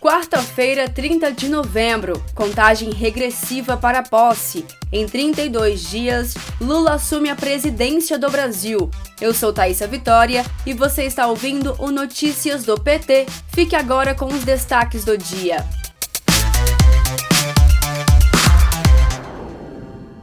Quarta-feira, 30 de novembro, contagem regressiva para a posse. Em 32 dias, Lula assume a presidência do Brasil. Eu sou Thaisa Vitória e você está ouvindo o Notícias do PT. Fique agora com os destaques do dia.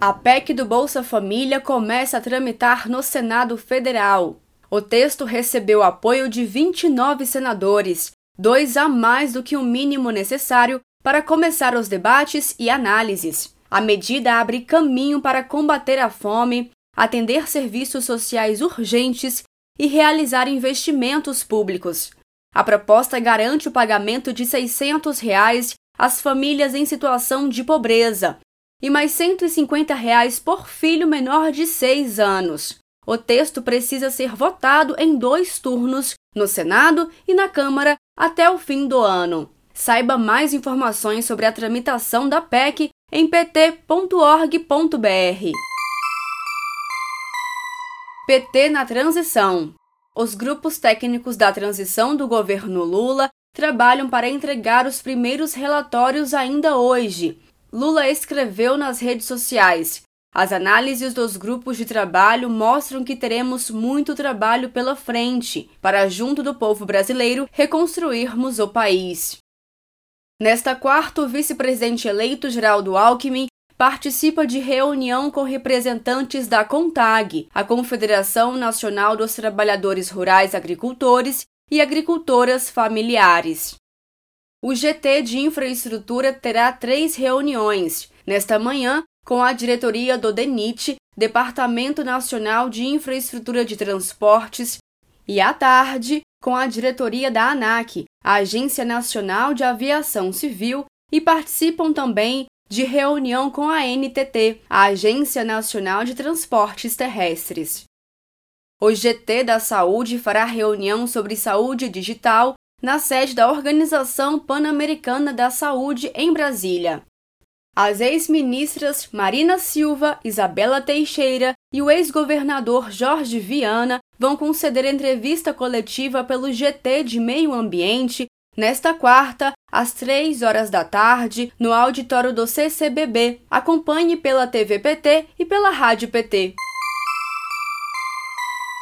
A PEC do Bolsa Família começa a tramitar no Senado Federal. O texto recebeu apoio de 29 senadores dois a mais do que o mínimo necessário para começar os debates e análises. A medida abre caminho para combater a fome, atender serviços sociais urgentes e realizar investimentos públicos. A proposta garante o pagamento de 600 reais às famílias em situação de pobreza e mais 150 reais por filho menor de 6 anos. O texto precisa ser votado em dois turnos, no Senado e na Câmara, até o fim do ano. Saiba mais informações sobre a tramitação da PEC em pt.org.br. PT na transição. Os grupos técnicos da transição do governo Lula trabalham para entregar os primeiros relatórios ainda hoje. Lula escreveu nas redes sociais: as análises dos grupos de trabalho mostram que teremos muito trabalho pela frente para, junto do povo brasileiro, reconstruirmos o país. Nesta quarta, o vice-presidente eleito Geraldo Alckmin participa de reunião com representantes da CONTAG, a Confederação Nacional dos Trabalhadores Rurais Agricultores e Agricultoras Familiares. O GT de Infraestrutura terá três reuniões. Nesta manhã, com a diretoria do DENIT, Departamento Nacional de Infraestrutura de Transportes, e à tarde, com a diretoria da ANAC, Agência Nacional de Aviação Civil, e participam também de reunião com a NTT, a Agência Nacional de Transportes Terrestres. O GT da Saúde fará reunião sobre saúde digital na sede da Organização Pan-Americana da Saúde em Brasília. As ex-ministras Marina Silva, Isabela Teixeira e o ex-governador Jorge Viana vão conceder entrevista coletiva pelo GT de Meio Ambiente nesta quarta, às três horas da tarde, no auditório do CCBB. Acompanhe pela TV PT e pela Rádio PT.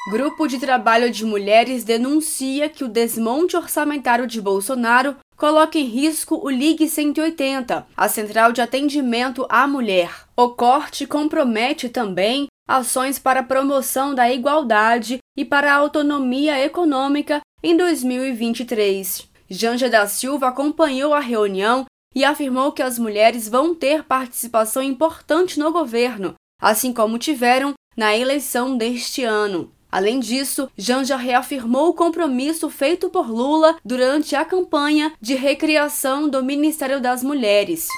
Grupo de Trabalho de Mulheres denuncia que o desmonte orçamentário de Bolsonaro coloca em risco o Ligue 180, a central de atendimento à mulher. O corte compromete também ações para a promoção da igualdade e para a autonomia econômica em 2023. Janja da Silva acompanhou a reunião e afirmou que as mulheres vão ter participação importante no governo, assim como tiveram na eleição deste ano. Além disso, Janja reafirmou o compromisso feito por Lula durante a campanha de recriação do Ministério das Mulheres.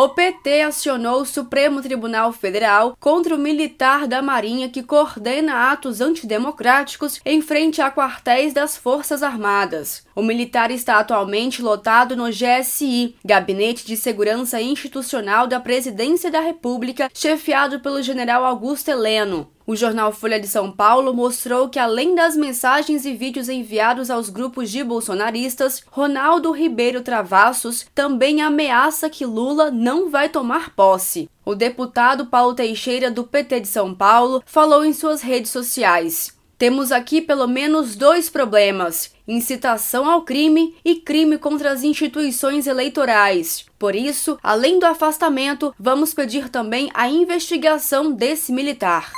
O PT acionou o Supremo Tribunal Federal contra o militar da Marinha que coordena atos antidemocráticos em frente a quartéis das Forças Armadas. O militar está atualmente lotado no GSI, Gabinete de Segurança Institucional da Presidência da República, chefiado pelo general Augusto Heleno. O jornal Folha de São Paulo mostrou que, além das mensagens e vídeos enviados aos grupos de bolsonaristas, Ronaldo Ribeiro Travassos também ameaça que Lula não vai tomar posse. O deputado Paulo Teixeira, do PT de São Paulo, falou em suas redes sociais. Temos aqui pelo menos dois problemas: incitação ao crime e crime contra as instituições eleitorais. Por isso, além do afastamento, vamos pedir também a investigação desse militar.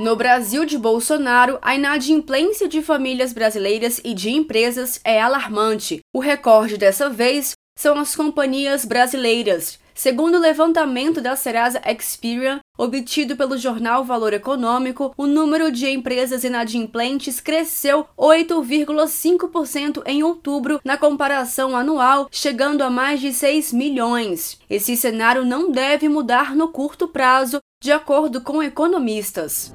No Brasil de Bolsonaro, a inadimplência de famílias brasileiras e de empresas é alarmante. O recorde dessa vez são as companhias brasileiras. Segundo o levantamento da Serasa Experian, obtido pelo jornal Valor Econômico, o número de empresas inadimplentes cresceu 8,5% em outubro na comparação anual, chegando a mais de 6 milhões. Esse cenário não deve mudar no curto prazo, de acordo com economistas.